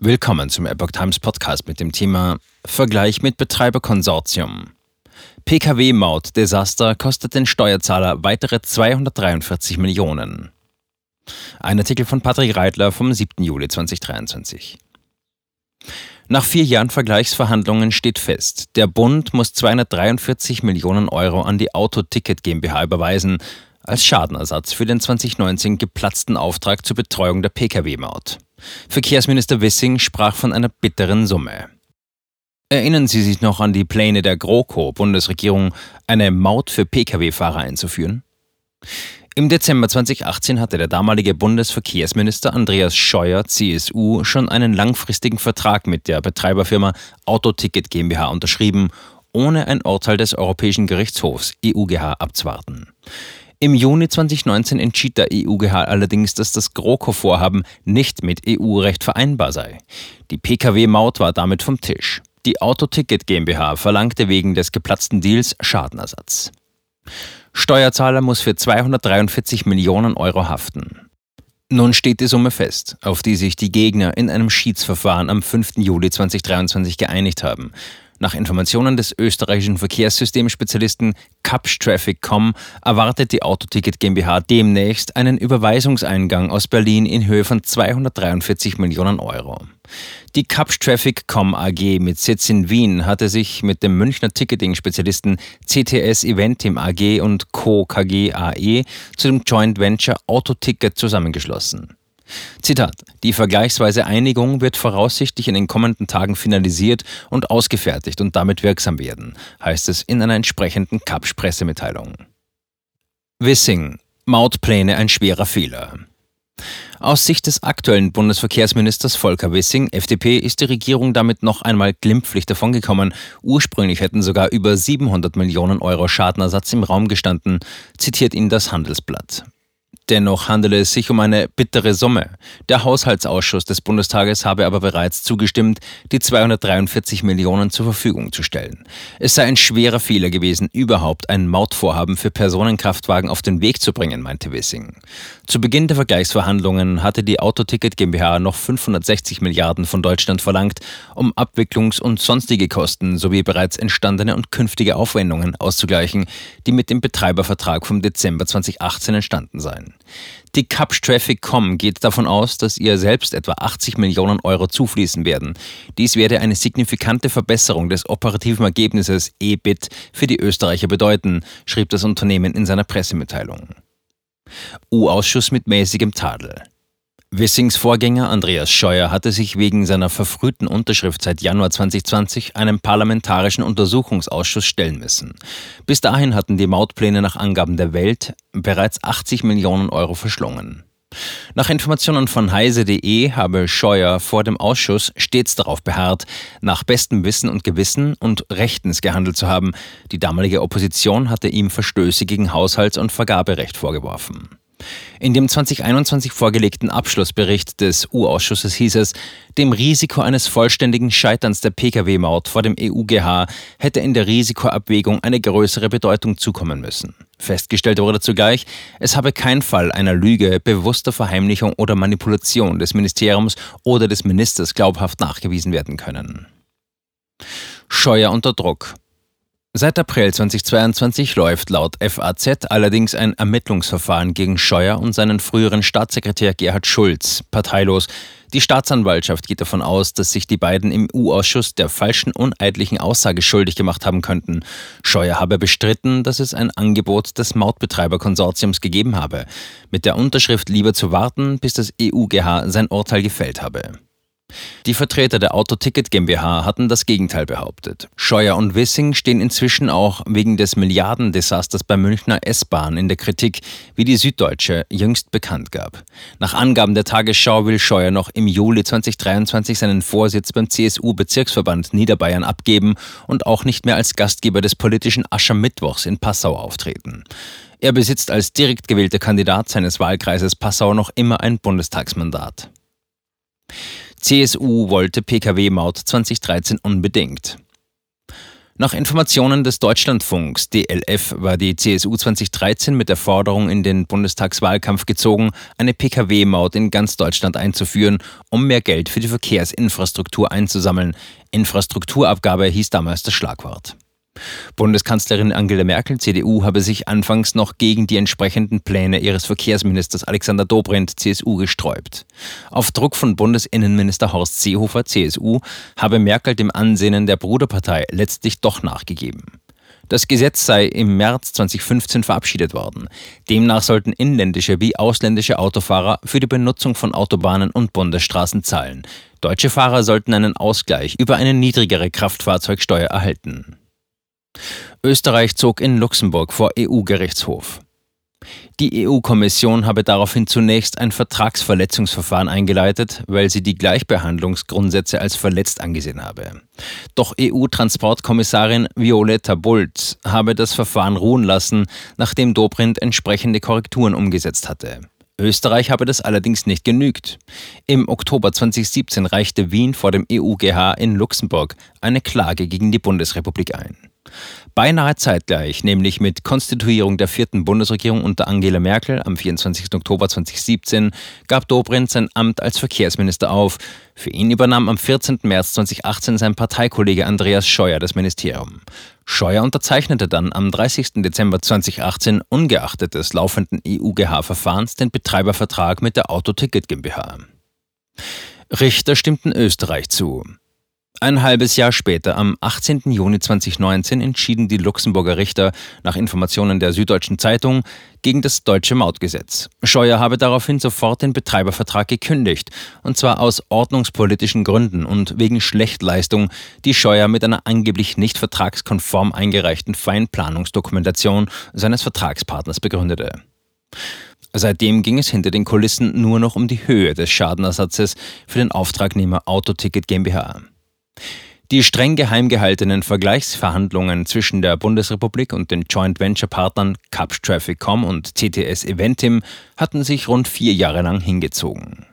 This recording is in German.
Willkommen zum Epoch Times Podcast mit dem Thema Vergleich mit Betreiberkonsortium. PKW-Maut-Desaster kostet den Steuerzahler weitere 243 Millionen. Ein Artikel von Patrick Reitler vom 7. Juli 2023. Nach vier Jahren Vergleichsverhandlungen steht fest, der Bund muss 243 Millionen Euro an die Autoticket GmbH überweisen, als Schadenersatz für den 2019 geplatzten Auftrag zur Betreuung der Pkw-Maut. Verkehrsminister Wissing sprach von einer bitteren Summe. Erinnern Sie sich noch an die Pläne der GroKo-Bundesregierung, eine Maut für Pkw-Fahrer einzuführen? Im Dezember 2018 hatte der damalige Bundesverkehrsminister Andreas Scheuer, CSU, schon einen langfristigen Vertrag mit der Betreiberfirma Autoticket GmbH unterschrieben, ohne ein Urteil des Europäischen Gerichtshofs EUGH abzuwarten. Im Juni 2019 entschied der EUGH allerdings, dass das GroKo-Vorhaben nicht mit EU-Recht vereinbar sei. Die Pkw-Maut war damit vom Tisch. Die Autoticket GmbH verlangte wegen des geplatzten Deals Schadenersatz. Steuerzahler muss für 243 Millionen Euro haften. Nun steht die Summe fest, auf die sich die Gegner in einem Schiedsverfahren am 5. Juli 2023 geeinigt haben. Nach Informationen des österreichischen Verkehrssystemspezialisten Capstraffic.com erwartet die Autoticket GmbH demnächst einen Überweisungseingang aus Berlin in Höhe von 243 Millionen Euro. Die Capstraffic.com AG mit Sitz in Wien hatte sich mit dem Münchner Ticketing-Spezialisten CTS Eventim AG und Co. KG AE zu dem Joint Venture Autoticket zusammengeschlossen. Zitat: Die vergleichsweise Einigung wird voraussichtlich in den kommenden Tagen finalisiert und ausgefertigt und damit wirksam werden, heißt es in einer entsprechenden Kapsch-Pressemitteilung. Wissing: Mautpläne ein schwerer Fehler. Aus Sicht des aktuellen Bundesverkehrsministers Volker Wissing, FDP, ist die Regierung damit noch einmal glimpflich davongekommen. Ursprünglich hätten sogar über 700 Millionen Euro Schadenersatz im Raum gestanden, zitiert ihn das Handelsblatt. Dennoch handele es sich um eine bittere Summe. Der Haushaltsausschuss des Bundestages habe aber bereits zugestimmt, die 243 Millionen zur Verfügung zu stellen. Es sei ein schwerer Fehler gewesen, überhaupt ein Mautvorhaben für Personenkraftwagen auf den Weg zu bringen, meinte Wissing. Zu Beginn der Vergleichsverhandlungen hatte die Autoticket GmbH noch 560 Milliarden von Deutschland verlangt, um Abwicklungs- und sonstige Kosten sowie bereits entstandene und künftige Aufwendungen auszugleichen, die mit dem Betreibervertrag vom Dezember 2018 entstanden seien. Die Capsch Traffic.com geht davon aus, dass ihr selbst etwa 80 Millionen Euro zufließen werden. Dies werde eine signifikante Verbesserung des operativen Ergebnisses EBIT für die Österreicher bedeuten, schrieb das Unternehmen in seiner Pressemitteilung. U-Ausschuss mit mäßigem Tadel. Wissings Vorgänger Andreas Scheuer hatte sich wegen seiner verfrühten Unterschrift seit Januar 2020 einem parlamentarischen Untersuchungsausschuss stellen müssen. Bis dahin hatten die Mautpläne nach Angaben der Welt bereits 80 Millionen Euro verschlungen. Nach Informationen von heise.de habe Scheuer vor dem Ausschuss stets darauf beharrt, nach bestem Wissen und Gewissen und rechtens gehandelt zu haben. Die damalige Opposition hatte ihm Verstöße gegen Haushalts- und Vergaberecht vorgeworfen. In dem 2021 vorgelegten Abschlussbericht des U-Ausschusses hieß es, dem Risiko eines vollständigen Scheiterns der Pkw-Maut vor dem EUGH hätte in der Risikoabwägung eine größere Bedeutung zukommen müssen. Festgestellt wurde zugleich, es habe kein Fall einer Lüge, bewusster Verheimlichung oder Manipulation des Ministeriums oder des Ministers glaubhaft nachgewiesen werden können. Scheuer unter Druck. Seit April 2022 läuft laut FAZ allerdings ein Ermittlungsverfahren gegen Scheuer und seinen früheren Staatssekretär Gerhard Schulz, parteilos. Die Staatsanwaltschaft geht davon aus, dass sich die beiden im U-Ausschuss der falschen uneidlichen Aussage schuldig gemacht haben könnten. Scheuer habe bestritten, dass es ein Angebot des Mautbetreiberkonsortiums gegeben habe, mit der Unterschrift lieber zu warten, bis das EUGH sein Urteil gefällt habe. Die Vertreter der Autoticket GmbH hatten das Gegenteil behauptet. Scheuer und Wissing stehen inzwischen auch wegen des Milliardendesasters bei Münchner S-Bahn in der Kritik, wie die Süddeutsche jüngst bekannt gab. Nach Angaben der Tagesschau will Scheuer noch im Juli 2023 seinen Vorsitz beim CSU-Bezirksverband Niederbayern abgeben und auch nicht mehr als Gastgeber des politischen Aschermittwochs in Passau auftreten. Er besitzt als direkt gewählter Kandidat seines Wahlkreises Passau noch immer ein Bundestagsmandat. CSU wollte Pkw-Maut 2013 unbedingt. Nach Informationen des Deutschlandfunks DLF war die CSU 2013 mit der Forderung in den Bundestagswahlkampf gezogen, eine Pkw-Maut in ganz Deutschland einzuführen, um mehr Geld für die Verkehrsinfrastruktur einzusammeln. Infrastrukturabgabe hieß damals das Schlagwort. Bundeskanzlerin Angela Merkel, CDU, habe sich anfangs noch gegen die entsprechenden Pläne ihres Verkehrsministers Alexander Dobrindt, CSU, gesträubt. Auf Druck von Bundesinnenminister Horst Seehofer, CSU, habe Merkel dem Ansehen der Bruderpartei letztlich doch nachgegeben. Das Gesetz sei im März 2015 verabschiedet worden. Demnach sollten inländische wie ausländische Autofahrer für die Benutzung von Autobahnen und Bundesstraßen zahlen. Deutsche Fahrer sollten einen Ausgleich über eine niedrigere Kraftfahrzeugsteuer erhalten. Österreich zog in Luxemburg vor EU-Gerichtshof. Die EU-Kommission habe daraufhin zunächst ein Vertragsverletzungsverfahren eingeleitet, weil sie die Gleichbehandlungsgrundsätze als verletzt angesehen habe. Doch EU-Transportkommissarin Violetta Bulc habe das Verfahren ruhen lassen, nachdem Dobrindt entsprechende Korrekturen umgesetzt hatte. Österreich habe das allerdings nicht genügt. Im Oktober 2017 reichte Wien vor dem EUGH in Luxemburg eine Klage gegen die Bundesrepublik ein. Beinahe zeitgleich, nämlich mit Konstituierung der vierten Bundesregierung unter Angela Merkel am 24. Oktober 2017, gab Dobrindt sein Amt als Verkehrsminister auf. Für ihn übernahm am 14. März 2018 sein Parteikollege Andreas Scheuer das Ministerium. Scheuer unterzeichnete dann am 30. Dezember 2018 ungeachtet des laufenden EUGH-Verfahrens den Betreibervertrag mit der Autoticket GmbH. Richter stimmten Österreich zu. Ein halbes Jahr später, am 18. Juni 2019, entschieden die Luxemburger Richter nach Informationen der Süddeutschen Zeitung gegen das deutsche Mautgesetz. Scheuer habe daraufhin sofort den Betreibervertrag gekündigt, und zwar aus ordnungspolitischen Gründen und wegen Schlechtleistung, die Scheuer mit einer angeblich nicht vertragskonform eingereichten Feinplanungsdokumentation seines Vertragspartners begründete. Seitdem ging es hinter den Kulissen nur noch um die Höhe des Schadenersatzes für den Auftragnehmer Autoticket GmbH. Die streng geheim gehaltenen Vergleichsverhandlungen zwischen der Bundesrepublik und den Joint Venture Partnern Caps Traffic.com und CTS Eventim hatten sich rund vier Jahre lang hingezogen.